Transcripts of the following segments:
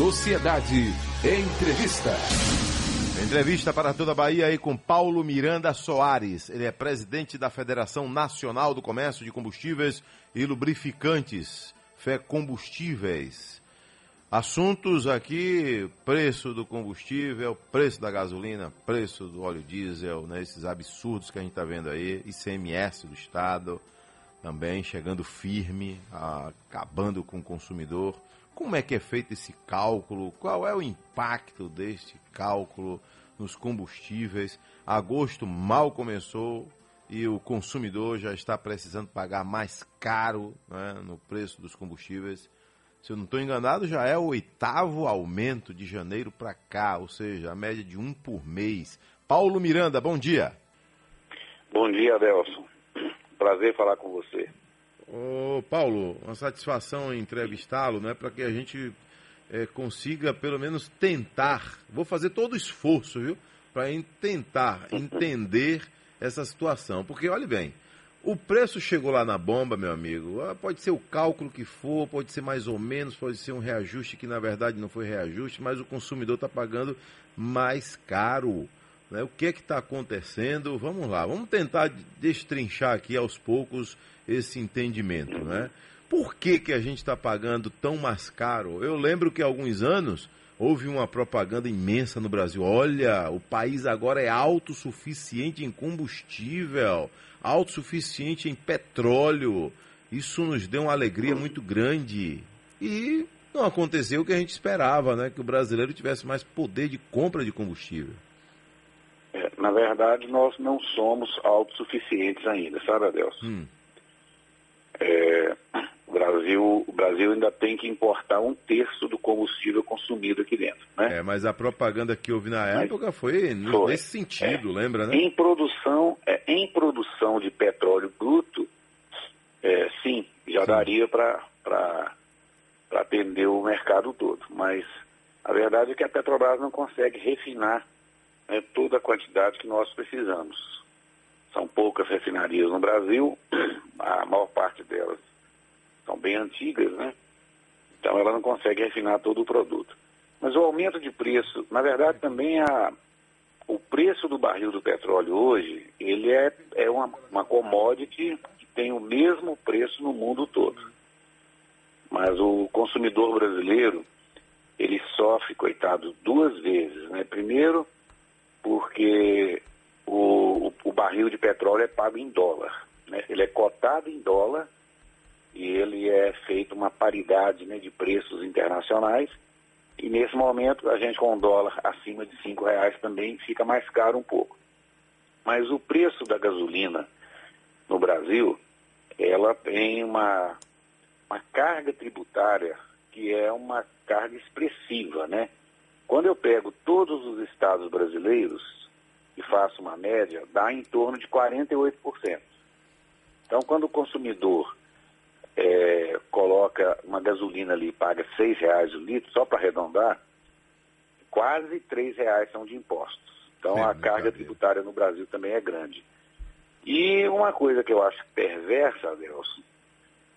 Sociedade Entrevista. Entrevista para toda a Bahia aí com Paulo Miranda Soares. Ele é presidente da Federação Nacional do Comércio de Combustíveis e Lubrificantes, Fé Combustíveis. Assuntos aqui: preço do combustível, preço da gasolina, preço do óleo diesel, né, esses absurdos que a gente está vendo aí, ICMS do Estado também chegando firme, acabando com o consumidor. Como é que é feito esse cálculo? Qual é o impacto deste cálculo nos combustíveis? Agosto mal começou e o consumidor já está precisando pagar mais caro né, no preço dos combustíveis. Se eu não estou enganado, já é o oitavo aumento de janeiro para cá, ou seja, a média de um por mês. Paulo Miranda, bom dia. Bom dia, Adelson. Prazer falar com você. Ô, Paulo, uma satisfação entrevistá-lo, né, para que a gente é, consiga pelo menos tentar. Vou fazer todo o esforço, viu, para tentar entender essa situação. Porque, olhe bem, o preço chegou lá na bomba, meu amigo. Ah, pode ser o cálculo que for, pode ser mais ou menos, pode ser um reajuste que na verdade não foi reajuste, mas o consumidor está pagando mais caro. Né? O que é que está acontecendo? Vamos lá, vamos tentar destrinchar aqui aos poucos esse entendimento. Né? Por que, que a gente está pagando tão mais caro? Eu lembro que há alguns anos houve uma propaganda imensa no Brasil. Olha, o país agora é autossuficiente em combustível, autossuficiente em petróleo. Isso nos deu uma alegria muito grande. E não aconteceu o que a gente esperava, né? Que o brasileiro tivesse mais poder de compra de combustível. Na verdade, nós não somos autossuficientes ainda, sabe, Adelson? Hum. É, o, Brasil, o Brasil ainda tem que importar um terço do combustível consumido aqui dentro, né? É, mas a propaganda que houve na época foi, foi, nesse sentido, é, lembra, né? Em produção, é, em produção de petróleo bruto, é, sim, já sim. daria para atender o mercado todo, mas a verdade é que a Petrobras não consegue refinar né, toda a quantidade que nós precisamos. São poucas refinarias no Brasil, a maior parte delas são bem antigas, né? Então ela não consegue refinar todo o produto. Mas o aumento de preço, na verdade também a, o preço do barril do petróleo hoje, ele é, é uma, uma commodity que tem o mesmo preço no mundo todo. Mas o consumidor brasileiro, ele sofre, coitado, duas vezes, né? Primeiro, porque o, o, barril de petróleo é pago em dólar. Né? Ele é cotado em dólar e ele é feito uma paridade né, de preços internacionais. E nesse momento a gente com o dólar acima de cinco reais também fica mais caro um pouco. Mas o preço da gasolina no Brasil, ela tem uma, uma carga tributária que é uma carga expressiva, né? Quando eu pego todos os estados brasileiros e faço uma média, dá em torno de 48%. Então, quando o consumidor é, coloca uma gasolina ali e paga R$ reais o litro, só para arredondar, quase R$ reais são de impostos. Então, é, a carga tributária no Brasil também é grande. E uma coisa que eu acho perversa, Adelson,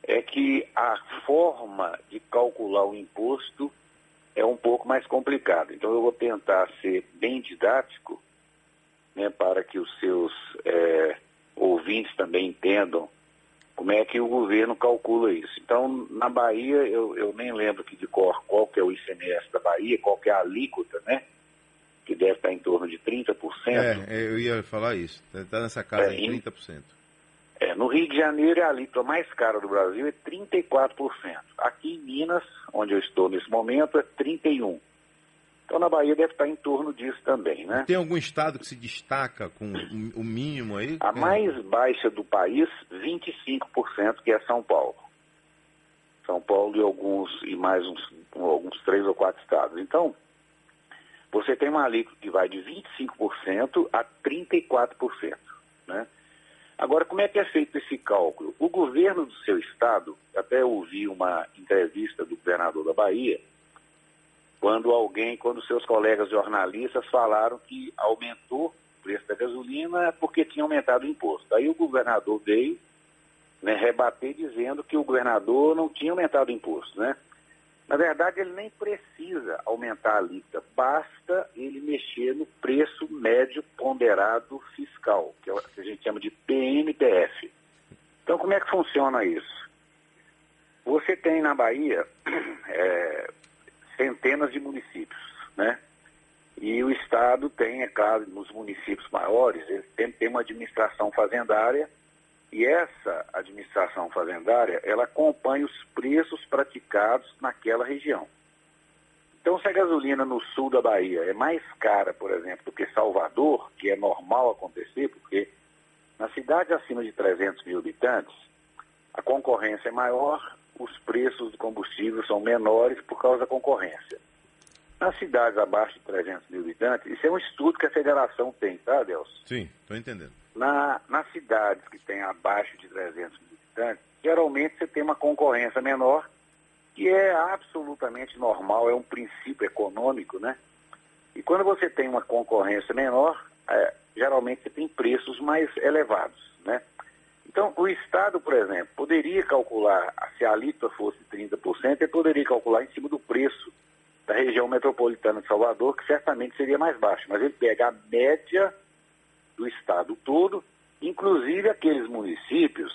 é que a forma de calcular o imposto é um pouco mais complicado. Então eu vou tentar ser bem didático, né, para que os seus é, ouvintes também entendam como é que o governo calcula isso. Então, na Bahia, eu, eu nem lembro que de cor qual que é o ICMS da Bahia, qual que é a alíquota, né? Que deve estar em torno de 30%. É, eu ia falar isso. Está nessa casa é, em 30%. É, no Rio de Janeiro, a alíquota mais cara do Brasil é 34%. Aqui em Minas, onde eu estou nesse momento, é 31%. Então, na Bahia deve estar em torno disso também, né? Tem algum estado que se destaca com o mínimo aí? A mais baixa do país, 25%, que é São Paulo. São Paulo e alguns, e mais uns, alguns três ou quatro estados. Então, você tem uma alíquota que vai de 25% a 34%, né? Agora, como é que é feito esse cálculo? O governo do seu estado, até ouvi uma entrevista do governador da Bahia, quando alguém, quando seus colegas jornalistas falaram que aumentou o preço da gasolina porque tinha aumentado o imposto. Aí o governador veio né, rebater dizendo que o governador não tinha aumentado o imposto, né? Na verdade, ele nem precisa aumentar a alíquota, basta ele mexer no preço médio ponderado fiscal, que é o que a gente chama de PMPF. Então, como é que funciona isso? Você tem na Bahia é, centenas de municípios, né? E o Estado tem, é claro, nos municípios maiores, ele tem, tem uma administração fazendária e essa administração fazendária, ela acompanha os preços praticados naquela região. Então, se a gasolina no sul da Bahia é mais cara, por exemplo, do que Salvador, que é normal acontecer, porque na cidade acima de 300 mil habitantes, a concorrência é maior, os preços do combustível são menores por causa da concorrência. Nas cidades abaixo de 300 mil habitantes, isso é um estudo que a federação tem, tá, Delcio? Sim, estou entendendo. Na, nas cidades que têm abaixo de 300 mil habitantes, geralmente você tem uma concorrência menor, que é absolutamente normal, é um princípio econômico, né? E quando você tem uma concorrência menor, é, geralmente você tem preços mais elevados, né? Então, o Estado, por exemplo, poderia calcular, se a alíquota fosse 30%, ele poderia calcular em cima do preço da região metropolitana de Salvador, que certamente seria mais baixo, mas ele pega a média do estado todo, inclusive aqueles municípios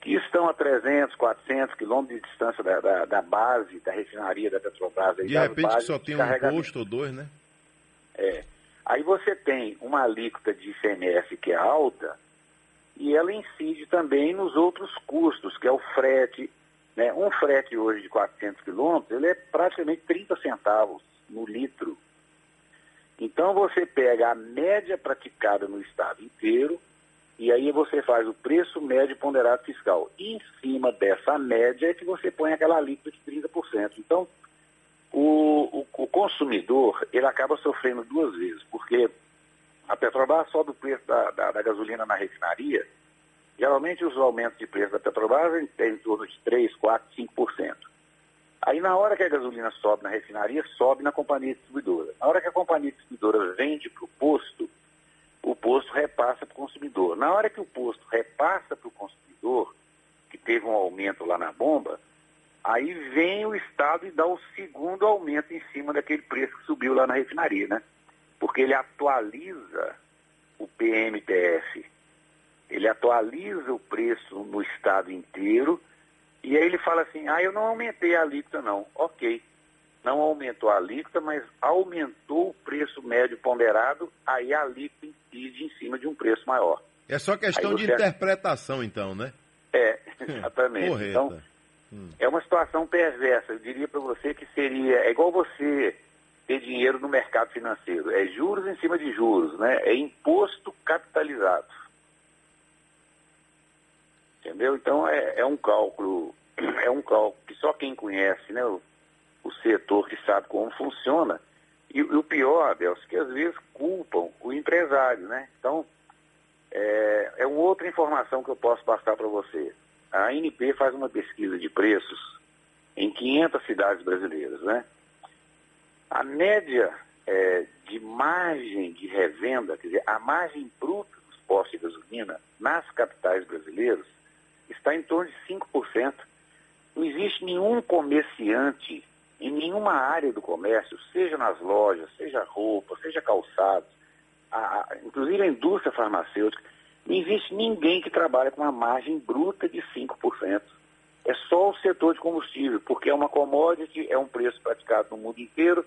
que estão a 300, 400 quilômetros de distância da, da, da, base, da refinaria da Petrobras. De repente só tem um posto ou dois, né? É. Aí você tem uma alíquota de ICMS que é alta e ela incide também nos outros custos, que é o frete. Né? Um frete hoje de 400 quilômetros, ele é praticamente 30 centavos no litro. Então você pega a média praticada no estado inteiro e aí você faz o preço médio ponderado fiscal. E em cima dessa média é que você põe aquela alíquota de 30%. Então, o, o, o, consumidor, ele acaba sofrendo duas vezes, porque a Petrobras sobe o preço da, da, da gasolina na refinaria, geralmente os aumentos de preço da Petrobras têm em torno de 3, 4, 5%. Aí na hora que a gasolina sobe na refinaria, sobe na companhia distribuidora. Na hora que a companhia distribuidora vende para o posto, o posto repassa para o consumidor. Na hora que o posto repassa para o consumidor, que teve um aumento lá na bomba, aí vem o Estado e dá o segundo aumento em cima daquele preço que subiu lá na refinaria, né? Porque ele atualiza o PMPF, ele atualiza o preço no estado inteiro e aí ele fala assim, ah, eu não aumentei a alíquota não. Ok, não aumentou a alíquota, mas aumentou o preço médio ponderado, aí a alíquota incide em cima de um preço maior. É só questão de interpretação, então, né? É, exatamente. então, hum. é uma situação perversa. Eu diria para você que seria, é igual você ter dinheiro no mercado financeiro. É juros em cima de juros, né? É imposto capitalizado. Entendeu? Então é, é um cálculo, é um cálculo que só quem conhece, né? O, o setor que sabe como funciona. E, e o pior, Adelso, que às vezes culpam o empresário, né? Então, é, é uma outra informação que eu posso passar para você. A ANP faz uma pesquisa de preços em 500 cidades brasileiras, né? A média é, de margem de revenda, quer dizer, a margem bruta dos postos de gasolina nas capitais brasileiras está em torno de 5%. Não existe nenhum comerciante em nenhuma área do comércio, seja nas lojas, seja roupa, seja calçados, a, a, inclusive a indústria farmacêutica, não existe ninguém que trabalhe com uma margem bruta de 5%. É só o setor de combustível, porque é uma commodity, é um preço praticado no mundo inteiro.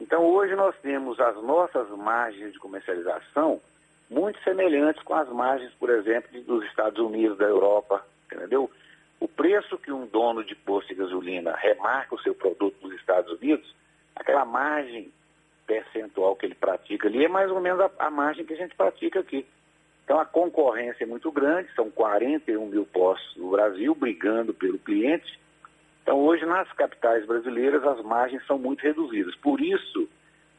Então hoje nós temos as nossas margens de comercialização muito semelhantes com as margens, por exemplo, dos Estados Unidos, da Europa, entendeu? O preço que um dono de posto de gasolina remarca o seu produto nos Estados Unidos, aquela margem percentual que ele pratica ali é mais ou menos a, a margem que a gente pratica aqui. Então a concorrência é muito grande, são 41 mil postos no Brasil brigando pelo cliente. Então hoje nas capitais brasileiras as margens são muito reduzidas. Por isso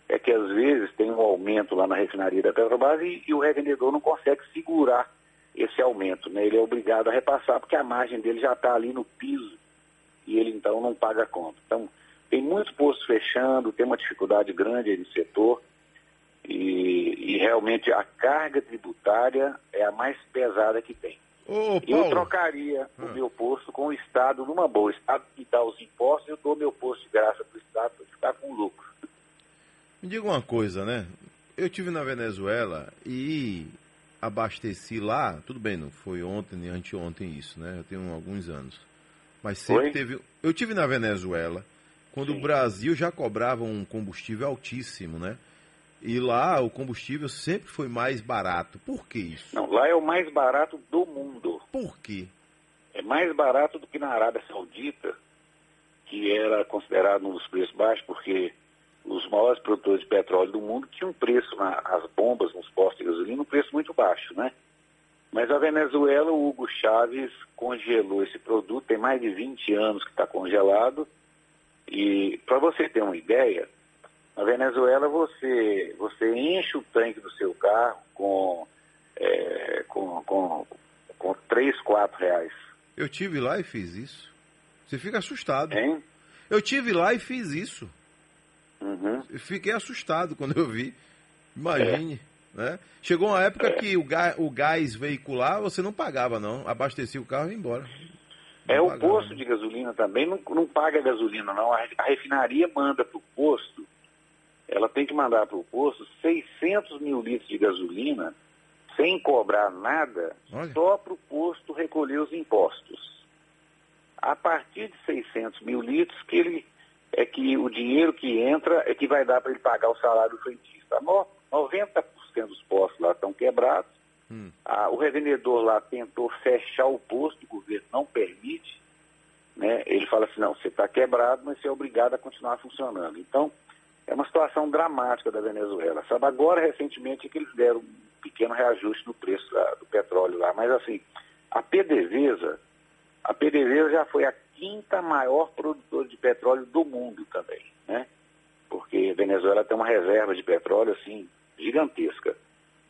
é que às vezes tem um aumento lá na refinaria da Petrobras e, e o revendedor não consegue segurar esse aumento. Né? Ele é obrigado a repassar porque a margem dele já está ali no piso e ele então não paga a conta. Então, tem muitos postos fechando, tem uma dificuldade grande aí no setor e, e realmente a carga tributária é a mais pesada que tem. Ô, Eu trocaria Ah. o meu posto com o Estado numa boa. O Estado me dá os impostos, eu dou meu posto de graça para o Estado para ficar com lucro. Me diga uma coisa, né? Eu tive na Venezuela e abasteci lá, tudo bem, não foi ontem nem anteontem isso, né? Eu tenho alguns anos. Mas sempre Oi? teve. Eu tive na Venezuela quando Sim. o Brasil já cobrava um combustível altíssimo, né? E lá o combustível sempre foi mais barato. Por que isso? Não, lá é o mais barato do mundo. Por quê? É mais barato do que na Arábia Saudita, que era considerado um dos preços baixos, porque os maiores produtores de petróleo do mundo tinham um preço na- nas bombas, nos postos de gasolina, um preço muito baixo, né? Mas a Venezuela, o Hugo Chávez congelou esse produto, tem mais de 20 anos que está congelado. E para você ter uma ideia, na Venezuela você, você enche o tanque do seu carro com, é, com, com, com 3, 4 reais. Eu tive lá e fiz isso. Você fica assustado. Hein? Eu tive lá e fiz isso. Fiquei assustado quando eu vi. Imagine, né? Chegou uma época que o gás, o gás veicular você não pagava, não. Abastecia o carro e ia embora. É, Não o pagava. posto de gasolina também não, não paga gasolina, não. A, a refinaria manda para o posto, ela tem que mandar para o posto 600 mil litros de gasolina, sem cobrar nada, Olha. só para o posto recolher os impostos. A partir de 600 mil litros, que ele, é que o dinheiro que entra é que vai dar para ele pagar o salário do frentista. No- 90% dos postos lá estão quebrados. Hum. Ah, o revendedor lá tentou fechar o posto, o governo não permite. Né? Ele fala assim, não, você está quebrado, mas você é obrigado a continuar funcionando. Então, é uma situação dramática da Venezuela. Sabe, agora, recentemente, é que eles deram um pequeno reajuste no preço do petróleo lá. Mas, assim, a PDVSA, a PDVSA já foi a quinta maior produtora petróleo do mundo também, né? Porque a Venezuela tem uma reserva de petróleo, assim, gigantesca.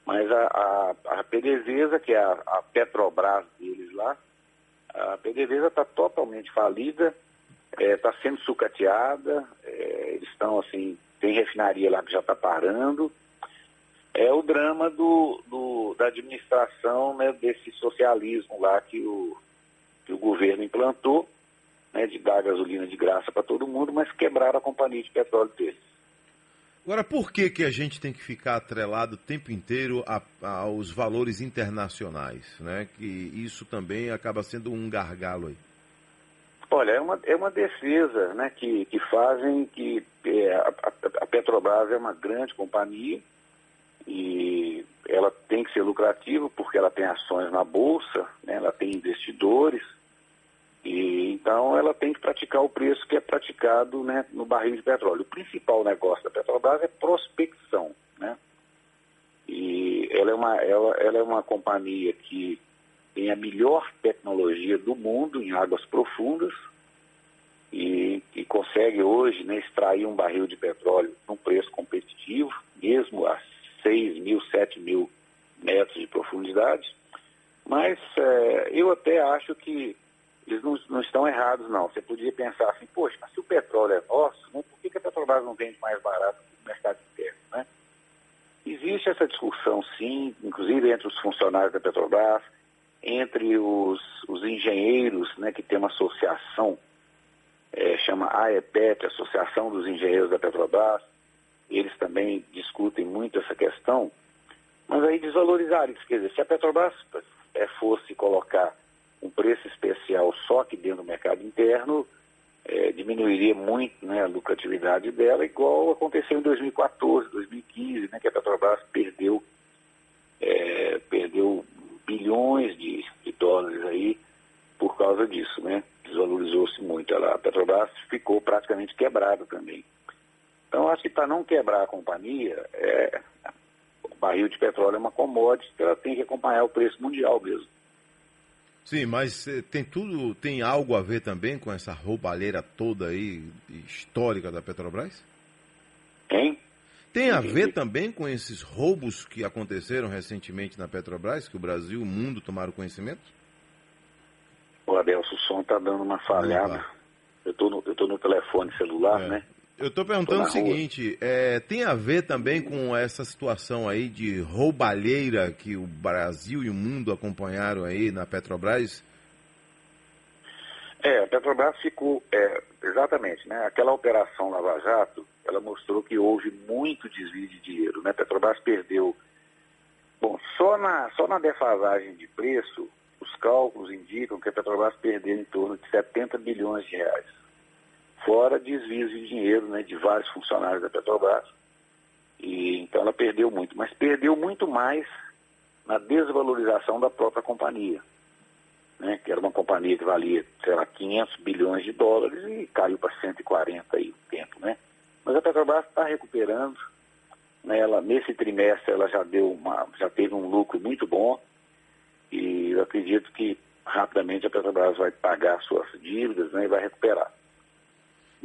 Mas a, a, a PDVSA, que é a, a Petrobras deles lá, a PDVSA está totalmente falida, está sendo sucateada, é, eles estão assim, tem refinaria lá que já está parando. É o drama do, do- da administração né, desse socialismo lá que o, que o governo implantou, né, de dar gasolina de graça para todo mundo, mas quebraram a companhia de petróleo. Agora, por que, que a gente tem que ficar atrelado o tempo inteiro a- aos valores internacionais? Né? Que isso também acaba sendo um gargalo aí. Olha, é uma, é uma defesa né, que, que fazem que é, a, a- a Petrobras é uma grande companhia e ela tem que ser lucrativa porque ela tem ações na Bolsa, né, ela tem investidores, e então ela tem que praticar o preço que é praticado né, no barril de petróleo. O principal negócio da Petrobras é prospecção. Né? E ela é, uma, ela, ela é uma companhia que tem a melhor tecnologia do mundo em águas profundas e, e consegue hoje né, extrair um barril de petróleo num preço competitivo, mesmo a 6 mil, 7 mil metros de profundidade. Mas eh, eu até acho que eles não, não estão errados, não. Você podia pensar assim, poxa, mas se o petróleo é nosso, né, por que, que a Petrobras não vende mais barato no mercado interno, né? Existe essa discussão, sim, inclusive entre os funcionários da Petrobras, entre os, os engenheiros, né, que tem uma associação, eh, chama AEPET, Associação dos Engenheiros da Petrobras, eles também discutem muito essa questão, mas aí desvalorizaram isso. Quer dizer, se a Petrobras eh, fosse colocar um preço especial só que dentro do mercado interno, eh, diminuiria muito né, a lucratividade dela, igual aconteceu em 2014, 2015, né, que a Petrobras perdeu, eh, perdeu bilhões de, de dólares aí por causa disso, né? Desvalorizou-se muito. Ela, a Petrobras ficou praticamente quebrada também. Então, acho que para não quebrar a companhia, é, o barril de petróleo é uma commodity que ela tem que acompanhar o preço mundial mesmo. Sim, mas eh, tem tudo, tem algo a ver também com essa roubalheira toda aí histórica da Petrobras? Hein? Tem a ver também com esses roubos que aconteceram recentemente na Petrobras, que o Brasil e o mundo tomaram conhecimento? O Adelso, o som está dando uma falhada. Eu estou no, eu tô no telefone celular, É. né? Eu estou perguntando o seguinte, é, tem a ver também com essa situação aí de roubalheira que o Brasil e o mundo acompanharam aí na Petrobras? É, a Petrobras ficou, é, exatamente, né? Aquela operação Lava Jato, ela mostrou que houve muito desvio de dinheiro, né? A Petrobras perdeu, bom, só na, só na defasagem de preço, os cálculos indicam que a Petrobras perdeu em torno de 70 bilhões de reais fora desvios de dinheiro né, de vários funcionários da Petrobras. E, então ela perdeu muito, mas perdeu muito mais na desvalorização da própria companhia, né, que era uma companhia que valia, sei lá, 500 bilhões de dólares e caiu para 140 aí o tempo, né? Mas a Petrobras está recuperando, né, ela, nesse trimestre ela já deu uma, já teve um lucro muito bom e eu acredito que rapidamente a Petrobras vai pagar suas dívidas né, e vai recuperar.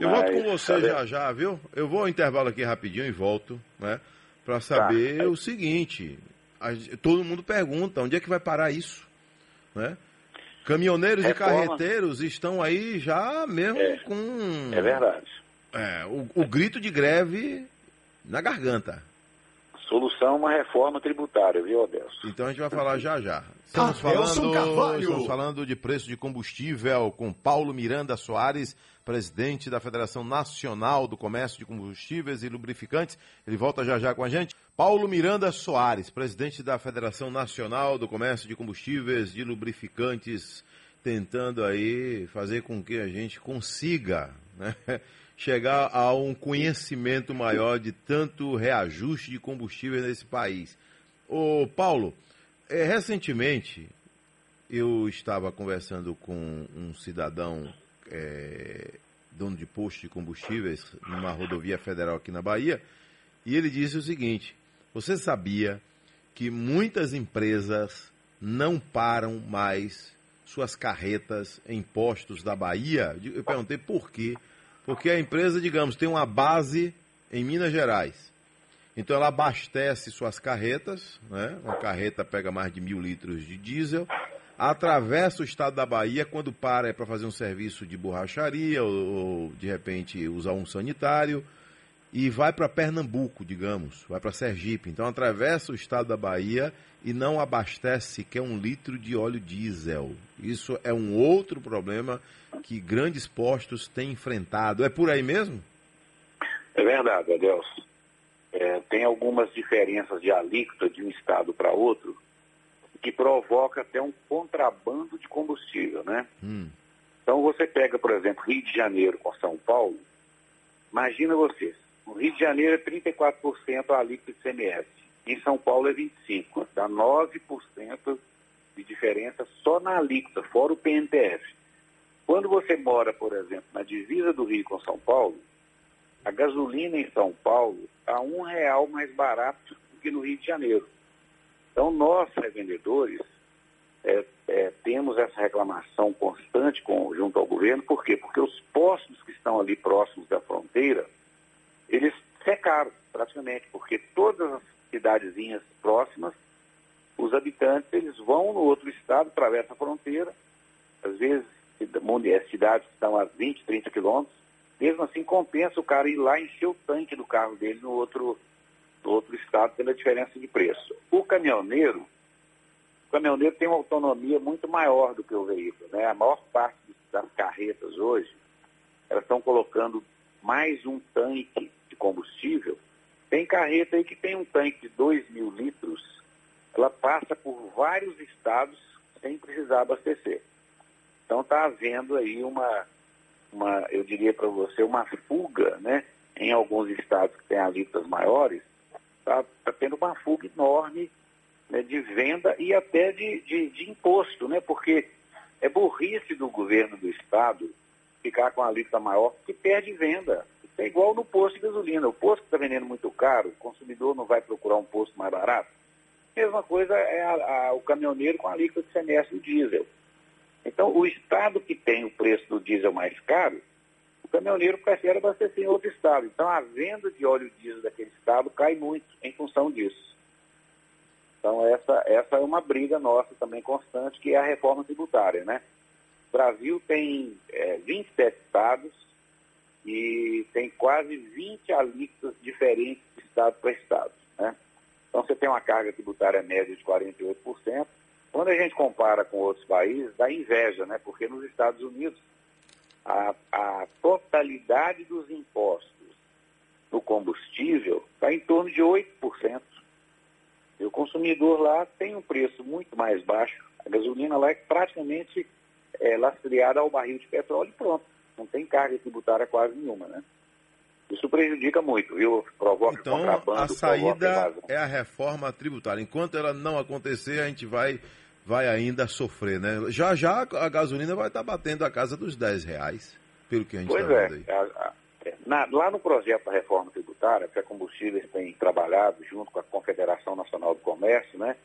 Eu Mas, volto com você já já, viu? Eu vou ao intervalo aqui rapidinho e volto, né? Para saber tá. o seguinte: a, todo mundo pergunta onde é que vai parar isso, né? Caminhoneiros Reforma. e carreteiros estão aí já mesmo é, com. É verdade. É, o, o grito de greve na garganta. Solução uma reforma tributária, viu, Adelson? Então a gente vai falar já já. Estamos falando, estamos falando de preço de combustível com Paulo Miranda Soares, presidente da Federação Nacional do Comércio de Combustíveis e Lubrificantes. Ele volta já já com a gente. Paulo Miranda Soares, presidente da Federação Nacional do Comércio de Combustíveis e Lubrificantes, tentando aí fazer com que a gente consiga, né? chegar a um conhecimento maior de tanto reajuste de combustível nesse país. Ô Paulo, é, recentemente eu estava conversando com um cidadão é, dono de posto de combustíveis numa rodovia federal aqui na Bahia e ele disse o seguinte: você sabia que muitas empresas não param mais suas carretas em postos da Bahia? Eu perguntei por quê. Porque a empresa, digamos, tem uma base em Minas Gerais. Então ela abastece suas carretas, né? uma carreta pega mais de mil litros de diesel, atravessa o estado da Bahia, quando para é para fazer um serviço de borracharia ou, ou de repente usar um sanitário, e vai para Pernambuco, digamos, vai para Sergipe. Então atravessa o estado da Bahia e não abastece sequer um litro de óleo diesel. Isso é um outro problema que grandes postos têm enfrentado. É por aí mesmo? É verdade, Adelson. É, tem algumas diferenças de alíquota de um estado para outro que provoca até um contrabando de combustível, né? Hum. Então você pega, por exemplo, Rio de Janeiro com São Paulo, imagina você, no Rio de Janeiro é 34% a alíquota de CMS, em São Paulo é 25%, dá 9% de diferença só na alíquota, fora o PNTF. Quando você mora, por exemplo, na divisa do Rio com São Paulo, a gasolina em São Paulo está um real mais barato do que no Rio de Janeiro. Então, nós, revendedores, é, é, temos essa reclamação constante com, junto ao governo, por quê? Porque os postos que estão ali próximos da fronteira, eles secaram praticamente, porque todas as cidadezinhas próximas, os habitantes, eles vão no outro estado, atravessam a fronteira, às vezes é, cidades que estão a 20, 30 quilômetros, mesmo assim compensa o cara ir lá encher o tanque do carro dele no outro, no outro estado pela diferença de preço. O caminhoneiro, o caminhoneiro tem uma autonomia muito maior do que o veículo. Né? A maior parte das carretas hoje, elas estão colocando mais um tanque de combustível. Tem carreta aí que tem um tanque de 2 mil litros, ela passa por vários estados sem precisar abastecer. Então está havendo aí uma, uma eu diria para você, uma fuga, né? Em alguns estados que têm alíquotas maiores, está tá tendo uma fuga enorme né, de venda e até de, de, de, imposto, né? Porque é burrice do governo do estado ficar com a alíquota maior, porque perde venda. É igual no posto de gasolina. O posto que está vendendo muito caro, o consumidor não vai procurar um posto mais barato. Mesma coisa é a, a, o caminhoneiro com a alíquota de semestre do diesel. Então, o estado que tem o preço do diesel mais caro, caminhoneiro prefere abastecer em outro estado. Então, a venda de óleo diesel daquele estado cai muito em função disso. Então, essa, essa é uma briga nossa também constante, que é a reforma tributária, né? O Brasil tem é, 27 estados, e tem quase 20 alíquotas diferentes de estado para estado. Né? Então você tem uma carga tributária média de 48%. Quando a gente compara com outros países, dá inveja, né? porque nos Estados Unidos a, a totalidade dos impostos no combustível está em torno de 8%. E o consumidor lá tem um preço muito mais baixo. A gasolina lá é praticamente é, lastreada ao barril de petróleo e pronto. Não tem carga tributária quase nenhuma, né? Isso prejudica muito, viu? Provoca então, contrabando, a saída é a reforma tributária. Enquanto ela não acontecer, a gente vai, vai ainda sofrer, né? Já já a gasolina vai estar batendo a casa dos 10 reais, pelo que a gente está vendo aí. É, é, na, lá no projeto da reforma tributária, que a Combustíveis tem trabalhado junto com a Confederação Nacional do Comércio, né?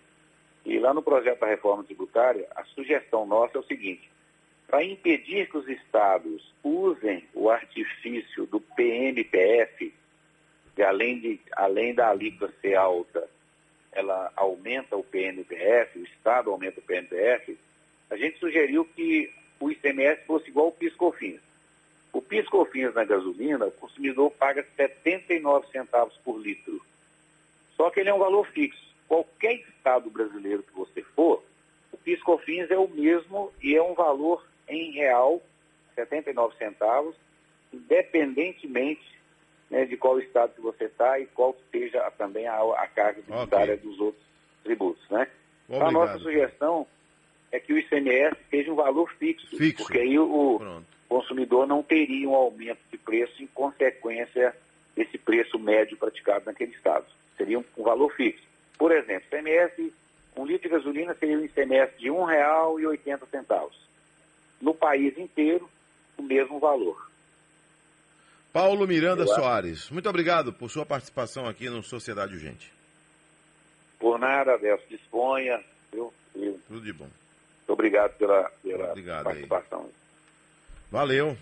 E lá no projeto da reforma tributária, a sugestão nossa é o seguinte: para impedir que os estados usem o artifício do PMPF, que além, de, além da alíquota ser alta, ela aumenta o PNPF, o Estado aumenta o PNPF, a gente sugeriu que o ICMS fosse igual ao PIS-COFINS. O PIS-COFINS na gasolina, o consumidor paga 79 centavos por litro. Só que ele é um valor fixo. Qualquer estado brasileiro que você for, o PIS-COFINS é o mesmo e é um valor em real, 79 centavos, independentemente né, de qual estado que você está e qual seja também a, a carga tributária okay. dos outros tributos. Né? Então, a nossa sugestão é que o ICMS seja um valor fixo, fixo. porque aí o Pronto. consumidor não teria um aumento de preço em consequência desse preço médio praticado naquele estado. Seria um, um valor fixo. Por exemplo, ICMS, um litro de gasolina seria um ICMS de R$ 1,80 no país inteiro o mesmo valor. Paulo Miranda Soares, muito obrigado por sua participação aqui no Sociedade Urgente. Por nada, Adelso, disponha. Eu, Tudo de bom. Muito obrigado pela, pela obrigado participação. Aí. Valeu.